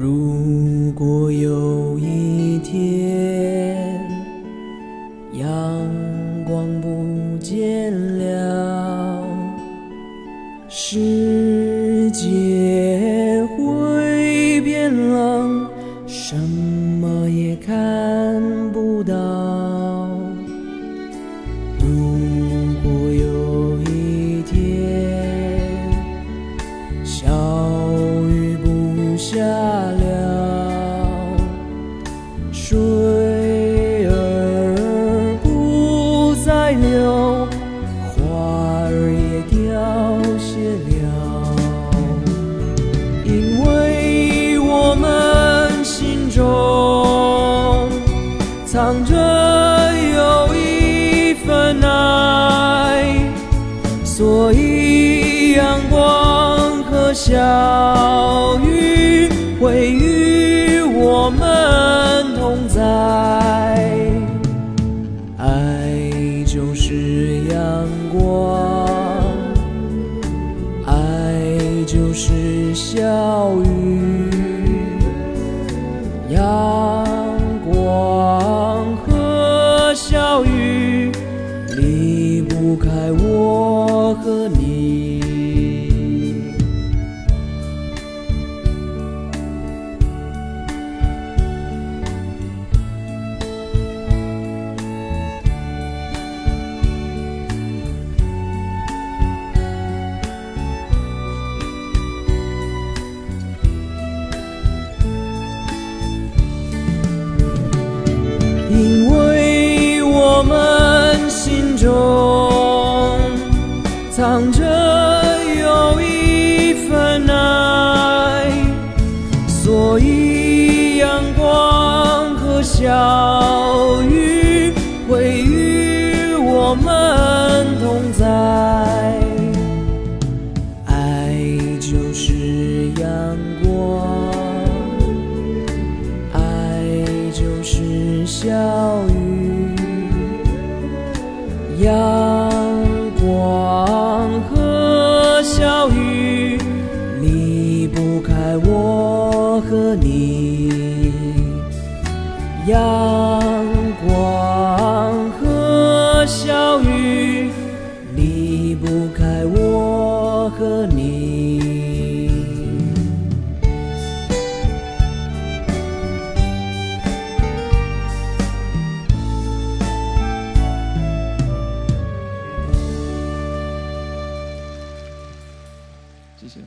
如果有一天阳光不见了，世界会变冷，什么也看不到。不再流，花儿也凋谢了，因为我们心中藏着有一份爱，所以阳光和小雨会就是阳光，爱就是小雨，小雨会与我们同在。爱就是阳光。爱就是小雨，阳光和小雨离不开我和你，阳光和小雨离不开我和你。谢谢。